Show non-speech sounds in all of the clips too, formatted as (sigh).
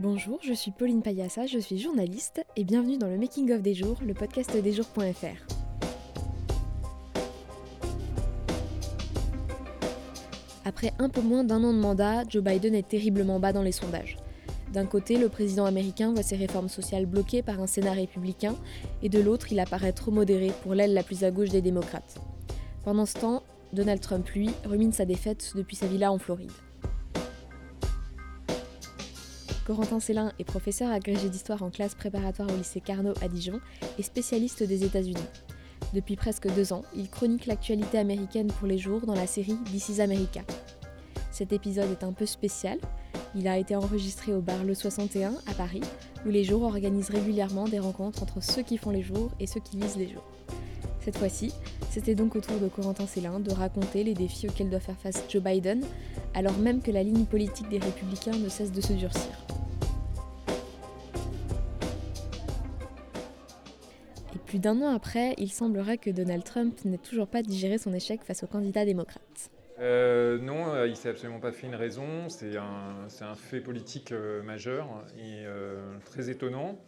Bonjour, je suis Pauline Payassa, je suis journaliste et bienvenue dans le Making of des jours, le podcast des jours.fr. Après un peu moins d'un an de mandat, Joe Biden est terriblement bas dans les sondages. D'un côté, le président américain voit ses réformes sociales bloquées par un Sénat républicain, et de l'autre, il apparaît trop modéré pour l'aile la plus à gauche des démocrates. Pendant ce temps, Donald Trump, lui, rumine sa défaite depuis sa villa en Floride. Corentin Célin est professeur agrégé d'histoire en classe préparatoire au lycée Carnot à Dijon et spécialiste des États-Unis. Depuis presque deux ans, il chronique l'actualité américaine pour les jours dans la série This is America. Cet épisode est un peu spécial. Il a été enregistré au bar Le 61 à Paris, où les jours organisent régulièrement des rencontres entre ceux qui font les jours et ceux qui lisent les jours. Cette fois-ci, c'était donc au tour de Corentin Célin de raconter les défis auxquels doit faire face Joe Biden, alors même que la ligne politique des républicains ne cesse de se durcir. Plus d'un an après, il semblerait que Donald Trump n'ait toujours pas digéré son échec face aux candidats démocrates. Euh, non, euh, il s'est absolument pas fait une raison. C'est un, fait politique euh, majeur et très étonnant.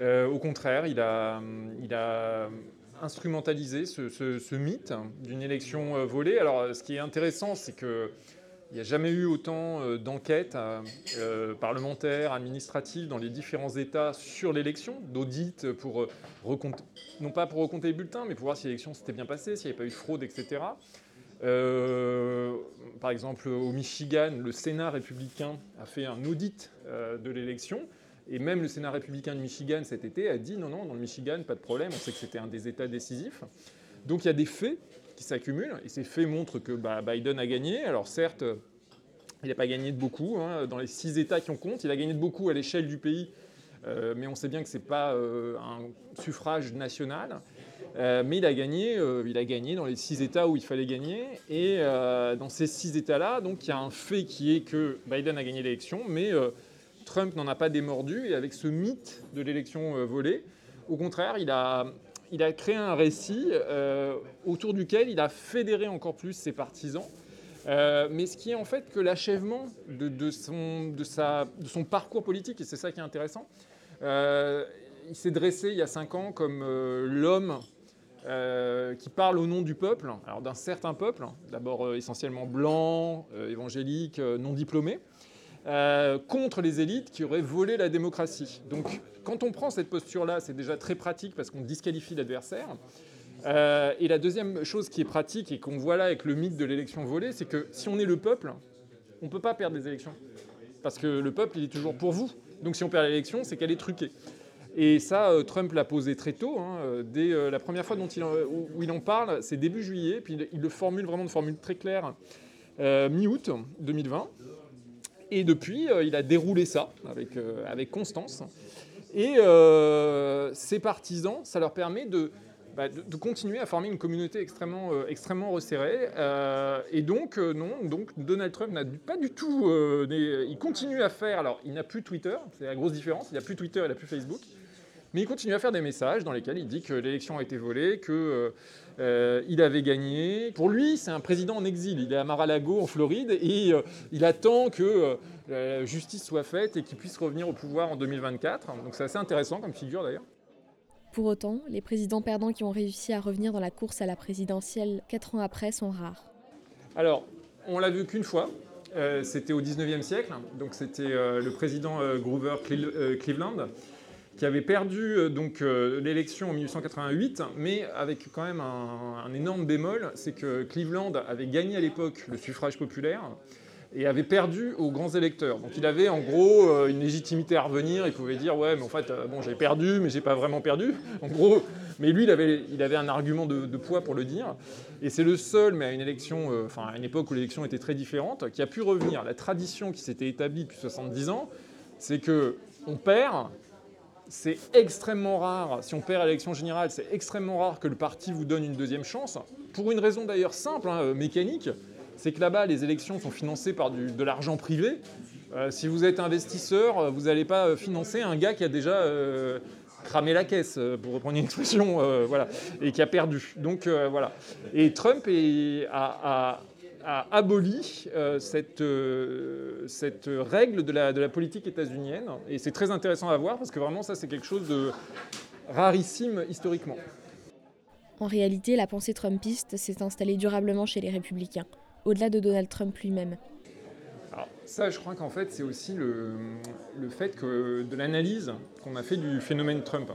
au contraire, il a, instrumentalisé ce mythe d'une élection volée. Alors, ce qui est intéressant, c'est que il n'y a jamais eu autant euh, d'enquêtes euh, euh, parlementaires, administratives dans les différents États sur l'élection, d'audits pour non pas pour recompter les bulletins, mais pour voir si l'élection s'était bien passée, s'il n'y avait pas eu de fraude, etc. par exemple, au Michigan, le Sénat républicain a fait un audit de l'élection. Et même le Sénat républicain de Michigan cet été a dit non, non, dans le Michigan, pas de problème, on sait que c'était un des États décisifs. Donc il y a des faits qui s'accumulent. Et ces faits montrent que bah, Biden a gagné. Alors certes, il n'a pas gagné de beaucoup. Hein. Dans les six États qui ont compte, il a gagné de beaucoup à l'échelle du pays. Euh, mais on sait bien que ce n'est pas euh, un suffrage national. Euh, mais il a, gagné, il a gagné dans les six États où il fallait gagner. Et dans ces six États-là, donc il y a un fait qui est que Biden a gagné l'élection, mais Trump n'en a pas démordu. Et avec ce mythe de l'élection volée, au contraire, il a, il a créé un récit euh, autour duquel il a fédéré encore plus ses partisans. Euh, mais ce qui est en fait que l'achèvement de, son, parcours politique, et c'est ça qui est intéressant, euh, il s'est dressé il y a cinq ans comme l'homme qui parle au nom du peuple, alors d'un certain peuple, d'abord essentiellement blanc, évangélique, non diplômé, euh, contre les élites qui auraient volé la démocratie. Donc quand on prend cette posture-là, c'est déjà très pratique parce qu'on disqualifie l'adversaire. Euh, et la deuxième chose qui est pratique et qu'on voit là avec le mythe de l'élection volée, c'est que si on est le peuple, on ne peut pas perdre des élections. Parce que le peuple, il est toujours pour vous. Donc si on perd l'élection, c'est qu'elle est truquée. Et ça, euh, Trump l'a posé très tôt. Hein, dès la première fois où il en parle, c'est début juillet. Puis il, le formule vraiment de formule très claire mi-août 2020. Et depuis, euh, il a déroulé ça avec, euh, avec constance. Et euh, ses partisans, ça leur permet de, bah, de, continuer à former une communauté extrêmement, extrêmement resserrée. et donc, non, donc Donald Trump n'a pas du tout. il continue à faire. Alors, il n'a plus Twitter, c'est la grosse différence. Il n'a plus Twitter, il n'a plus Facebook. Mais il continue à faire des messages dans lesquels il dit que l'élection a été volée, qu'il euh, euh, avait gagné. Pour lui, c'est un président en exil. Il est à Mar-a-Lago, en Floride, et euh, il attend que la justice soit faite et qu'il puisse revenir au pouvoir en 2024. Donc c'est assez intéressant comme figure d'ailleurs. Pour autant, les présidents perdants qui ont réussi à revenir dans la course à la présidentielle quatre ans après sont rares. Alors, on l'a vu qu'une fois. c'était au 19e siècle. Donc c'était le président Grover Cleveland qui avait perdu euh, donc euh, l'élection en 1888, mais avec quand même un, énorme bémol, c'est que Cleveland avait gagné à l'époque le suffrage populaire et avait perdu aux grands électeurs. Donc il avait en gros euh, une légitimité à revenir, il pouvait dire ouais mais en fait bon j'ai perdu mais j'ai pas vraiment perdu, (laughs) en gros, mais lui il avait, il avait un argument de, poids pour le dire, et c'est le seul, mais à une élection, enfin à une époque où l'élection était très différente, qui a pu revenir. La tradition qui s'était établie depuis 70 ans, c'est que on perd, c'est extrêmement rare, si on perd à l'élection générale, c'est extrêmement rare que le parti vous donne une deuxième chance, pour une raison d'ailleurs simple, hein, mécanique, c'est que là-bas, les élections sont financées par de l'argent privé. Euh, si vous êtes investisseur, euh, vous n'allez pas euh, financer un gars qui a déjà cramé la caisse, pour reprendre une expression, voilà, et qui a perdu. Donc voilà. Et Trump a aboli cette, cette règle de la, de la politique états-unienne. Et c'est très intéressant à voir parce que vraiment, ça, c'est quelque chose de rarissime historiquement. En réalité, la pensée trumpiste s'est installée durablement chez les républicains, au-delà de Donald Trump lui-même. Alors ça, je crois qu'en fait, c'est aussi le, le, fait que de l'analyse qu'on a fait du phénomène Trump,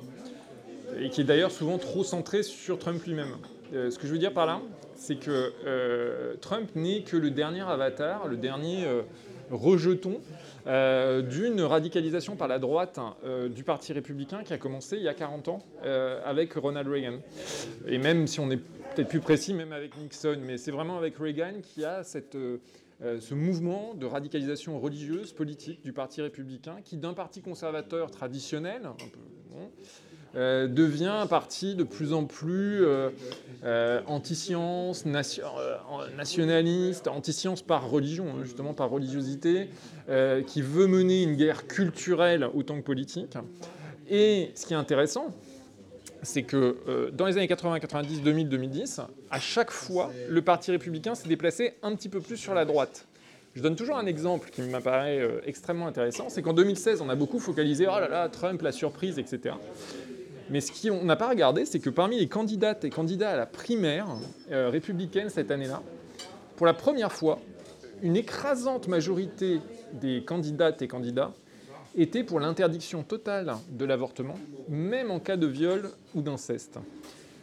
et qui est d'ailleurs souvent trop centré sur Trump lui-même. Euh, ce que je veux dire par là, c'est que euh, Trump n'est que le dernier avatar, le dernier euh, rejeton euh, d'une radicalisation par la droite du Parti républicain qui a commencé il y a 40 ans avec Ronald Reagan. Et même si on est peut-être plus précis, même avec Nixon, mais c'est vraiment avec Reagan qui a ce mouvement de radicalisation religieuse, politique du Parti républicain, qui d'un parti conservateur traditionnel, un peu, euh, devient un parti de plus en plus euh, euh, anti-science, nationaliste, anti-science par religion, hein, justement par religiosité, qui veut mener une guerre culturelle autant que politique. Et ce qui est intéressant, c'est que dans les années 80, 90, 2000, 2010, à chaque fois, le Parti républicain s'est déplacé un petit peu plus sur la droite. Je donne toujours un exemple qui m'apparaît extrêmement intéressant, c'est qu'en 2016, on a beaucoup focalisé, oh là là, Trump, la surprise, etc. Mais ce qu'on n'a pas regardé, c'est que parmi les candidates et candidats à la primaire euh, républicaine cette année-là, pour la première fois, une écrasante majorité des candidates et candidats étaient pour l'interdiction totale de l'avortement, même en cas de viol ou d'inceste.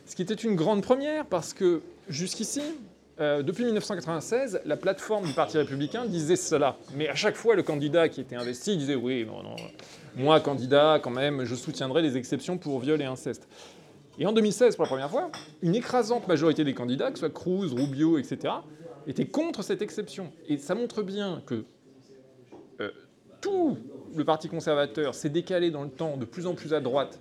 Ce qui était une grande première parce que jusqu'ici, euh, depuis 1996, la plateforme du Parti républicain disait cela. Mais à chaque fois, le candidat qui était investi disait oui, non, non, moi, candidat, quand même, je soutiendrai les exceptions pour viol et inceste. Et en 2016, pour la première fois, une écrasante majorité des candidats, que ce soit Cruz, Rubio, etc., étaient contre cette exception. Et ça montre bien que euh, tout le Parti conservateur s'est décalé dans le temps de plus en plus à droite,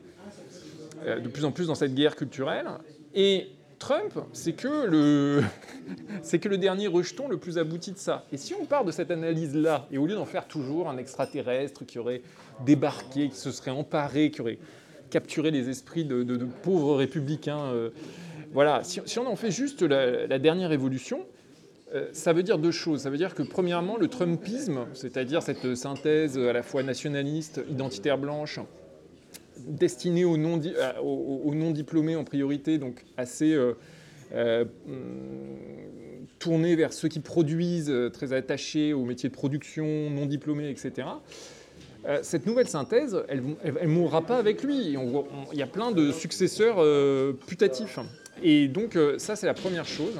euh, de plus en plus dans cette guerre culturelle. Et Trump, (laughs) c'est que, le... dernier rejeton le plus abouti de ça. Et si on part de cette analyse-là, et au lieu d'en faire toujours un extraterrestre qui aurait débarqué, qui se serait emparé, qui aurait capturé les esprits de, pauvres républicains, euh, voilà, si, on en fait juste la, dernière évolution, euh, ça veut dire deux choses. Ça veut dire que, premièrement, le Trumpisme, c'est-à-dire cette synthèse à la fois nationaliste, identitaire blanche, destiné aux non, euh, diplômés en priorité, donc assez euh, euh, tourné vers ceux qui produisent, très attachés aux métiers de production, non diplômés, etc. cette nouvelle synthèse, elle ne mourra pas avec lui. Il y a plein de successeurs putatifs. Et donc ça, c'est la première chose.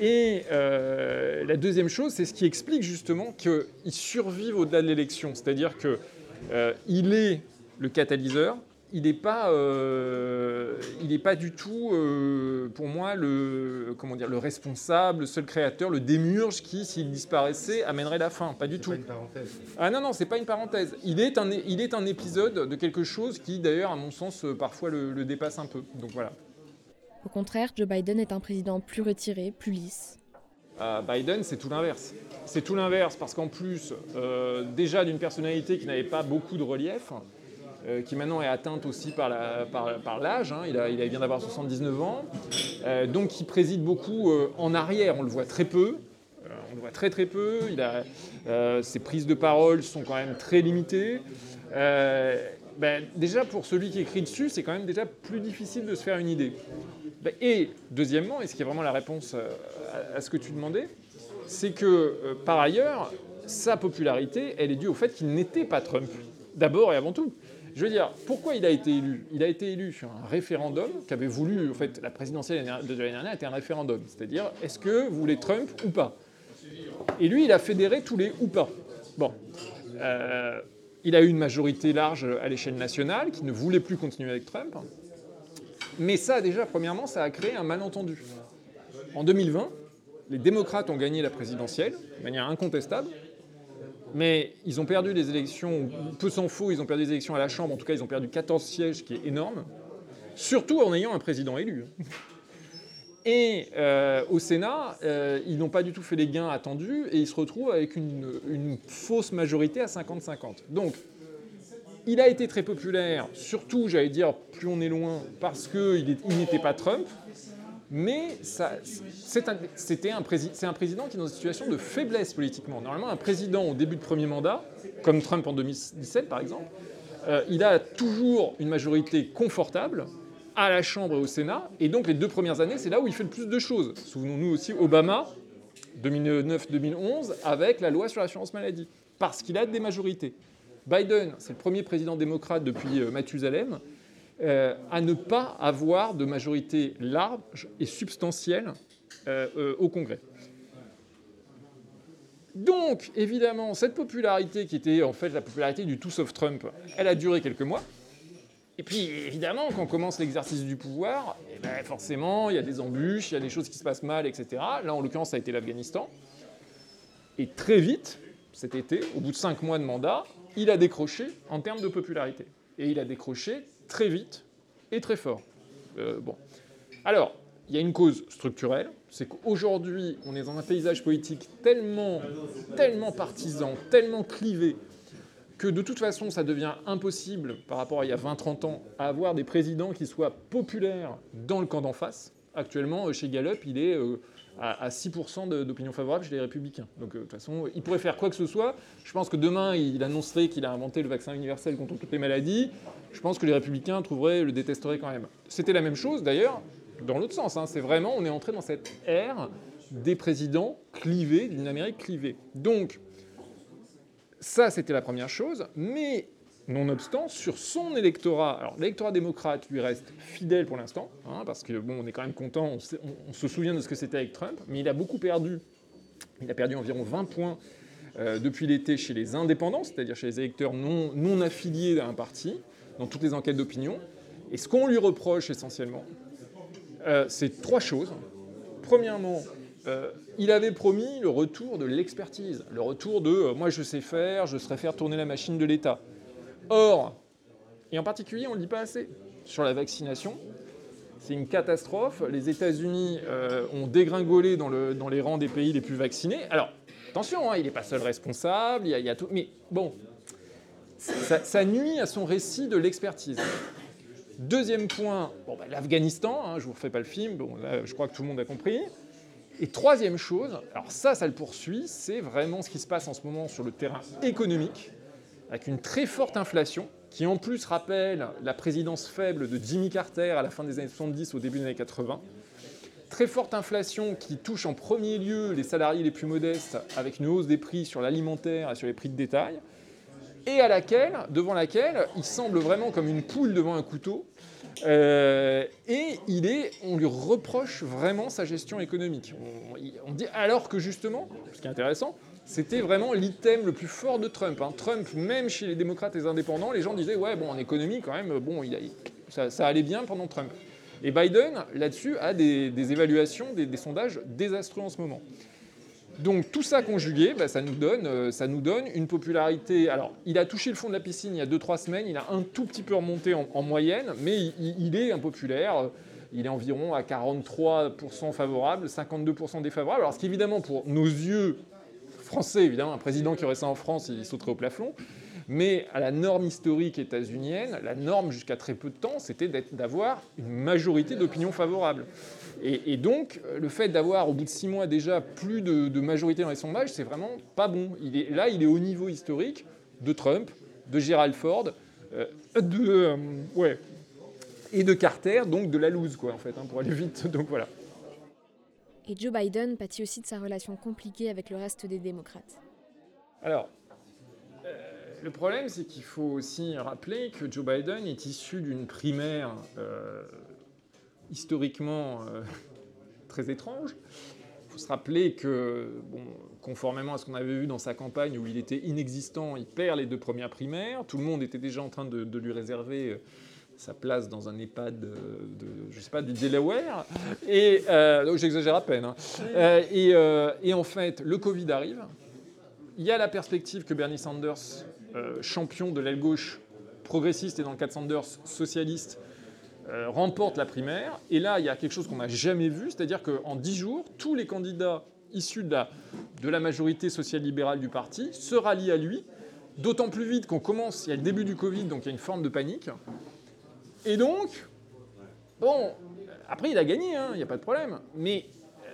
Et la deuxième chose, c'est ce qui explique justement qu'il survive au-delà de l'élection. C'est-à-dire qu'il est le catalyseur, il n'est pas, euh, pas du tout, euh, pour moi, le, comment dire, le responsable, le seul créateur, le démurge qui, s'il disparaissait, amènerait la fin. Pas du tout. Pas une parenthèse. Ah non, non, c'est pas une parenthèse. Il est un, il est un épisode de quelque chose qui, d'ailleurs, à mon sens, euh, parfois le, dépasse un peu. Donc voilà. Au contraire, Joe Biden est un président plus retiré, plus lisse. Biden, c'est tout l'inverse. C'est tout l'inverse parce qu'en plus, déjà d'une personnalité qui n'avait pas beaucoup de relief, euh, qui maintenant est atteinte aussi par l'âge. Hein. il, vient d'avoir 79 ans. Euh, donc il préside beaucoup euh, en arrière, on le voit très peu. on le voit très très peu. Ses prises de parole sont quand même très limitées. Ben, déjà pour celui qui écrit dessus, c'est quand même déjà plus difficile de se faire une idée. Ben, et deuxièmement, et ce qui est vraiment la réponse à ce que tu demandais, c'est que par ailleurs, sa popularité, elle est due au fait qu'il n'était pas Trump, d'abord et avant tout. Je veux dire, pourquoi il a été élu Il a été élu sur un référendum qu'avait voulu, en fait, la présidentielle de l'année dernière était un référendum. C'est-à-dire, est-ce que vous voulez Trump ou pas? Et lui, il a fédéré tous les ou pas. Bon. Euh, il a eu une majorité large à l'échelle nationale qui ne voulait plus continuer avec Trump. Mais ça, déjà, premièrement, ça a créé un malentendu. En 2020, les démocrates ont gagné la présidentielle de manière incontestable mais ils ont perdu les élections, peu s'en faut, ils ont perdu les élections à la Chambre, en tout cas ils ont perdu 14 sièges, ce qui est énorme, surtout en ayant un président élu. Et euh, au Sénat, euh, ils n'ont pas du tout fait les gains attendus et ils se retrouvent avec une, fausse majorité à 50-50. Donc, il a été très populaire, surtout, j'allais dire, plus on est loin, parce qu'il n'était pas Trump. Mais c'est un, président qui est dans une situation de faiblesse politiquement. Normalement, un président au début de premier mandat, comme Trump en 2017 par exemple, euh, il a toujours une majorité confortable à la Chambre et au Sénat, et donc les deux premières années, c'est là où il fait le plus de choses. Souvenons-nous aussi Obama, 2009-2011, avec la loi sur l'assurance maladie, parce qu'il a des majorités. Biden, c'est le premier président démocrate depuis euh, Mathusalem, euh, à ne pas avoir de majorité large et substantielle au Congrès. Donc, évidemment, cette popularité qui était en fait la popularité du tout sauf Trump, elle a duré quelques mois. Et puis, évidemment, quand on commence l'exercice du pouvoir, eh ben, forcément, il y a des embûches, il y a des choses qui se passent mal, etc. Là, en l'occurrence, ça a été l'Afghanistan. Et très vite, cet été, au bout de cinq mois de mandat, il a décroché en termes de popularité. Et il a décroché très vite et très fort. Euh, bon. Alors, il y a une cause structurelle, c'est qu'aujourd'hui, on est dans un paysage politique tellement, tellement partisan, tellement clivé, que de toute façon, ça devient impossible, par rapport à il y a 20-30 ans, à avoir des présidents qui soient populaires dans le camp d'en face. Actuellement, euh, chez Gallup, il est euh, à 6% d'opinion favorable chez les républicains. Donc, euh, de toute façon, il pourrait faire quoi que ce soit. Je pense que demain, il annoncerait qu'il a inventé le vaccin universel contre toutes les maladies. Je pense que les républicains trouveraient, le détesteraient quand même. C'était la même chose, d'ailleurs, dans l'autre sens. Hein. C'est vraiment, on est entré dans cette ère des présidents clivés, d'une Amérique clivée. Donc, ça, c'était la première chose. Mais, nonobstant, sur son électorat, alors l'électorat démocrate lui reste fidèle pour l'instant, hein, parce que bon, on est quand même content, on, se souvient de ce que c'était avec Trump, mais il a beaucoup perdu. Il a perdu environ 20 points euh, depuis l'été chez les indépendants, c'est-à-dire chez les électeurs non, non affiliés à un parti, dans toutes les enquêtes d'opinion. Et ce qu'on lui reproche essentiellement, euh, c'est trois choses. Premièrement, euh, il avait promis le retour de l'expertise, le retour de moi je sais faire, je saurais faire tourner la machine de l'État. Or, et en particulier, on ne le dit pas assez, sur la vaccination, c'est une catastrophe. Les États-Unis ont dégringolé dans, les rangs des pays les plus vaccinés. Alors, attention, hein, il n'est pas seul responsable, il y, tout. Mais bon, ça nuit à son récit de l'expertise. Deuxième point, bah, l'Afghanistan, hein, je ne vous refais pas le film, bon, je crois que tout le monde a compris. Et troisième chose, alors ça, ça le poursuit, c'est vraiment ce qui se passe en ce moment sur le terrain économique, avec une très forte inflation, qui en plus rappelle la présidence faible de Jimmy Carter à la fin des années 70, au début des années 80. Très forte inflation qui touche en premier lieu les salariés les plus modestes, avec une hausse des prix sur l'alimentaire et sur les prix de détail et à laquelle, devant laquelle il semble vraiment comme une poule devant un couteau. Euh, et il est, on lui reproche vraiment sa gestion économique. On, dit alors que justement, ce qui est intéressant, c'était vraiment l'item le plus fort de Trump. Hein. Trump, même chez les démocrates et les indépendants, les gens disaient ouais bon en économie quand même, bon il ça, allait bien pendant Trump. Et Biden là-dessus a des, évaluations, des sondages désastreux en ce moment. Donc tout ça conjugué, bah, ça, nous donne, euh, ça nous donne une popularité. Alors, il a touché le fond de la piscine il y a 2-3 semaines, il a un tout petit peu remonté en, moyenne, mais il, est impopulaire. Il est environ à 43% favorable, 52% défavorable. Alors, ce qui évidemment, pour nos yeux français, évidemment, un président qui aurait ça en France, il sauterait au plafond. Mais à la norme historique états-unienne, la norme jusqu'à très peu de temps, c'était d'avoir une majorité d'opinions favorables. Et, donc, le fait d'avoir au bout de six mois déjà plus de, majorité dans les sondages, c'est vraiment pas bon. Il est, là, il est au niveau historique de Trump, de Gerald Ford, euh, de, euh, ouais, et de Carter, donc de la loose, quoi, en fait, hein, pour aller vite. Donc voilà. Et Joe Biden pâtit aussi de sa relation compliquée avec le reste des démocrates. Alors, euh, le problème, c'est qu'il faut aussi rappeler que Joe Biden est issu d'une primaire historiquement euh, (laughs) très étrange. Il faut se rappeler que, conformément à ce qu'on avait vu dans sa campagne où il était inexistant, il perd les deux premières primaires. Tout le monde était déjà en train de, lui réserver euh, sa place dans un EHPAD de, je sais pas, du Delaware. Et euh, j'exagère à peine. Hein. et, et, en fait, le Covid arrive. Il y a la perspective que Bernie Sanders, champion de l'aile gauche progressiste et dans le cas de Sanders socialiste, euh, remporte la primaire. Et là, il y a quelque chose qu'on n'a jamais vu, c'est-à-dire qu'en 10 jours, tous les candidats issus de la, de la majorité social-libérale du parti se rallient à lui, d'autant plus vite qu'on commence, il y a le début du Covid, donc il y a une forme de panique. Et donc, bon, après, il a gagné, hein, il n'y a pas de problème. Mais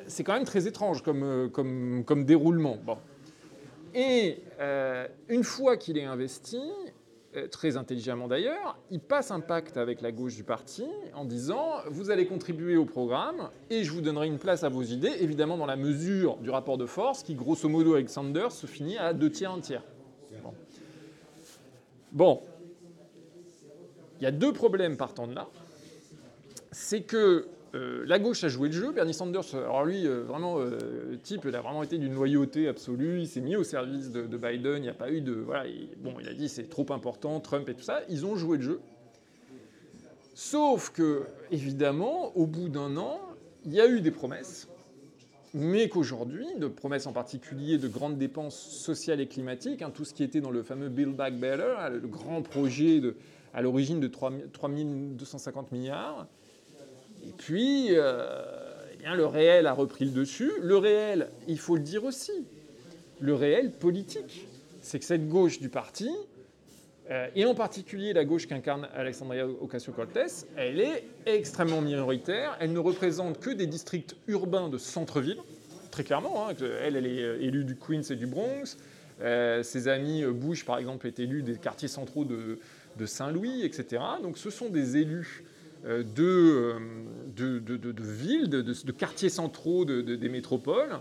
c'est quand même très étrange comme, comme, comme déroulement. Bon. Et une fois qu'il est investi, euh, très intelligemment d'ailleurs, il passe un pacte avec la gauche du parti en disant vous allez contribuer au programme et je vous donnerai une place à vos idées, évidemment dans la mesure du rapport de force qui, grosso modo, avec Sanders, se finit à deux tiers, un tiers. Bon. Il y a deux problèmes partant de là. C'est que euh, la gauche a joué le jeu. Bernie Sanders, alors lui, euh, vraiment, euh, type, il a vraiment été d'une loyauté absolue. Il s'est mis au service de, Biden. Il n'y a pas eu de. Voilà, bon, il a dit c'est trop important, Trump et tout ça. Ils ont joué le jeu. Sauf que, évidemment, au bout d'un an, il y a eu des promesses, mais qu'aujourd'hui, de promesses en particulier de grandes dépenses sociales et climatiques, hein, tout ce qui était dans le fameux Build Back Better, le grand projet de, à l'origine de 3, 250 milliards, et puis, euh, eh bien, le réel a repris le dessus. Le réel, il faut le dire aussi, le réel politique, c'est que cette gauche du parti, euh, et en particulier la gauche qu'incarne Alexandria Ocasio-Cortez, elle est extrêmement minoritaire. Elle ne représente que des districts urbains de centre-ville, très clairement. Hein, elle, elle est euh, élue du Queens et du Bronx. ses amis Bush, par exemple, est élu des quartiers centraux de, de Saint-Louis, etc. Donc ce sont des élus euh, euh, de, de, villes, de, quartiers centraux des métropoles,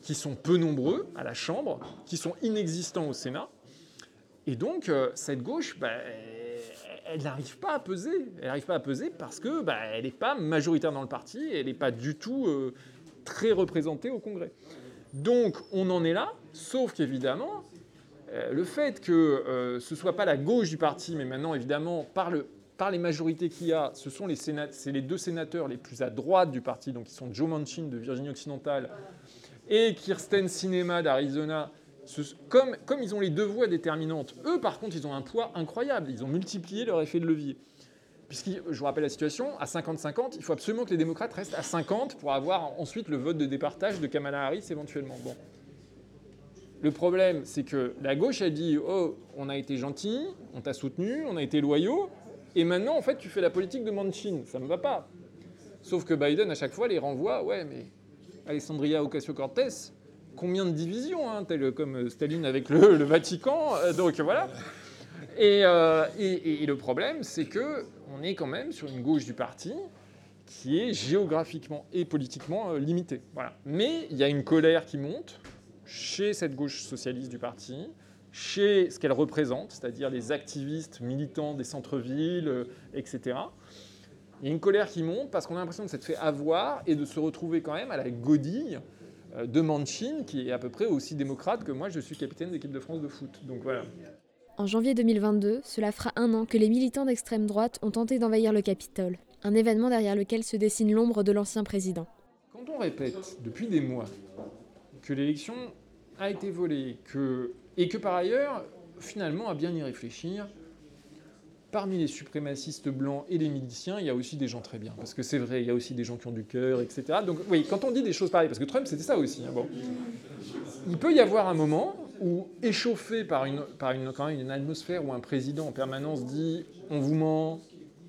qui sont peu nombreux à la Chambre, qui sont inexistants au Sénat. Et donc, euh, cette gauche, bah, elle n'arrive pas à peser. Elle n'arrive pas à peser parce que bah, elle n'est pas majoritaire dans le parti, elle n'est pas du tout très représentée au Congrès. Donc, on en est là, sauf qu'évidemment, le fait que ce ne soit pas la gauche du parti, mais maintenant, évidemment, par le par les majorités qu'il y a, ce sont les, deux sénateurs les plus à droite du parti, donc ils sont Joe Manchin de Virginie occidentale et Kirsten Sinema d'Arizona. Comme, comme ils ont les deux voix déterminantes, eux par contre ils ont un poids incroyable, ils ont multiplié leur effet de levier. Puisque, je vous rappelle la situation, à 50-50, il faut absolument que les démocrates restent à 50 pour avoir ensuite le vote de départage de Kamala Harris éventuellement. Bon. Le problème, c'est que la gauche a dit Oh, on a été gentil, on t'a soutenu, on a été loyaux, et maintenant, en fait, tu fais la politique de Manchin. Ça ne me va pas. Sauf que Biden, à chaque fois, les renvoie. Ouais, mais Alessandria Ocasio-Cortez, combien de divisions, hein, tel comme Staline avec le, Vatican. Euh, donc voilà. Euh, et, le problème, c'est que on est quand même sur une gauche du parti qui est géographiquement et politiquement euh, limitée. Mais il y a une colère qui monte chez cette gauche socialiste du parti, chez ce qu'elle représente, c'est-à-dire les activistes militants des centres-villes, euh, etc. Il y a une colère qui monte parce qu'on a l'impression de s'être fait avoir et de se retrouver quand même à la godille euh, de Manchin, qui est à peu près aussi démocrate que moi, je suis capitaine d'équipe de France de foot. Donc voilà. En janvier 2022, cela fera un an que les militants d'extrême droite ont tenté d'envahir le Capitole, un événement derrière lequel se dessine l'ombre de l'ancien président. Quand on répète depuis des mois que l'élection a été volée, que et que par ailleurs, finalement, à bien y réfléchir, parmi les suprémacistes blancs et les miliciens, il y a aussi des gens très bien. Parce que c'est vrai, il y a aussi des gens qui ont du cœur, etc. Donc oui, quand on dit des choses pareilles, parce que Trump, c'était ça aussi. Hein, bon. Il peut y avoir un moment où, échauffé par, une, par une, une atmosphère où un président en permanence dit on vous ment,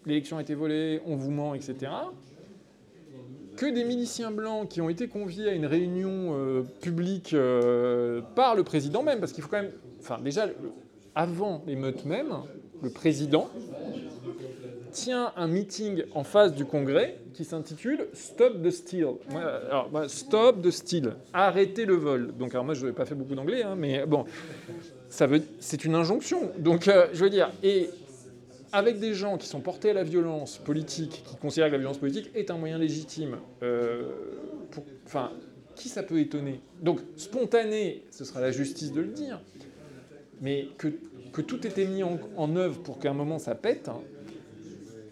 l'élection a été volée, on vous ment, etc., que des miliciens blancs qui ont été conviés à une réunion euh, publique euh, par le président même, parce qu'il faut quand même, enfin déjà, avant l'émeute même, le président tient un meeting en face du Congrès qui s'intitule Stop the Steal. Stop the Steal. Arrêtez le vol. Donc, alors moi, je n'ai pas fait beaucoup d'anglais, hein, mais bon, ça veut, c'est une injonction. Donc, euh, je veux dire, et avec des gens qui sont portés à la violence politique, qui considèrent que la violence politique est un moyen légitime, euh, enfin, qui ça peut étonner? Donc, spontané, ce sera la justice de le dire, mais que, tout était mis en, œuvre pour qu'à un moment ça pète, hein,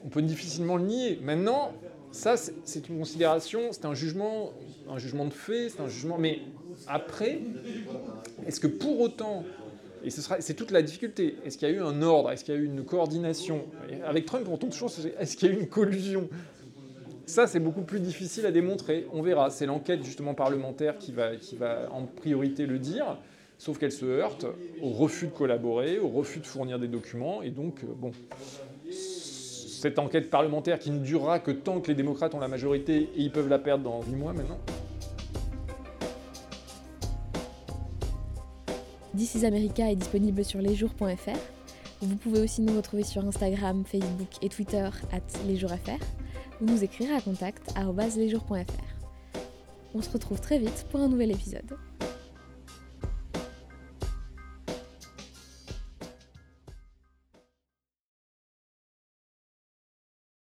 on peut difficilement le nier. Maintenant, ça, c'est une considération, c'est un jugement, un jugement de fait, c'est un jugement. Mais après, est-ce que pour autant et c'est toute la difficulté. Est-ce qu'il y a eu un ordre? Est-ce qu'il y a eu une coordination? Avec Trump, on tombe toujours est-ce qu'il y a eu une collusion? Ça, c'est beaucoup plus difficile à démontrer. On verra. C'est l'enquête justement parlementaire qui va, qui va en priorité le dire. Sauf qu'elle se heurte au refus de collaborer, au refus de fournir des documents. Et donc, euh, bon, cette enquête parlementaire qui ne durera que tant que les démocrates ont la majorité et ils peuvent la perdre dans 8 mois maintenant. This is America est disponible sur lesjours.fr. Vous pouvez aussi nous retrouver sur Instagram, Facebook et Twitter at lesjoursfr ou nous écrire à contact lesjours.fr. On se retrouve très vite pour un nouvel épisode.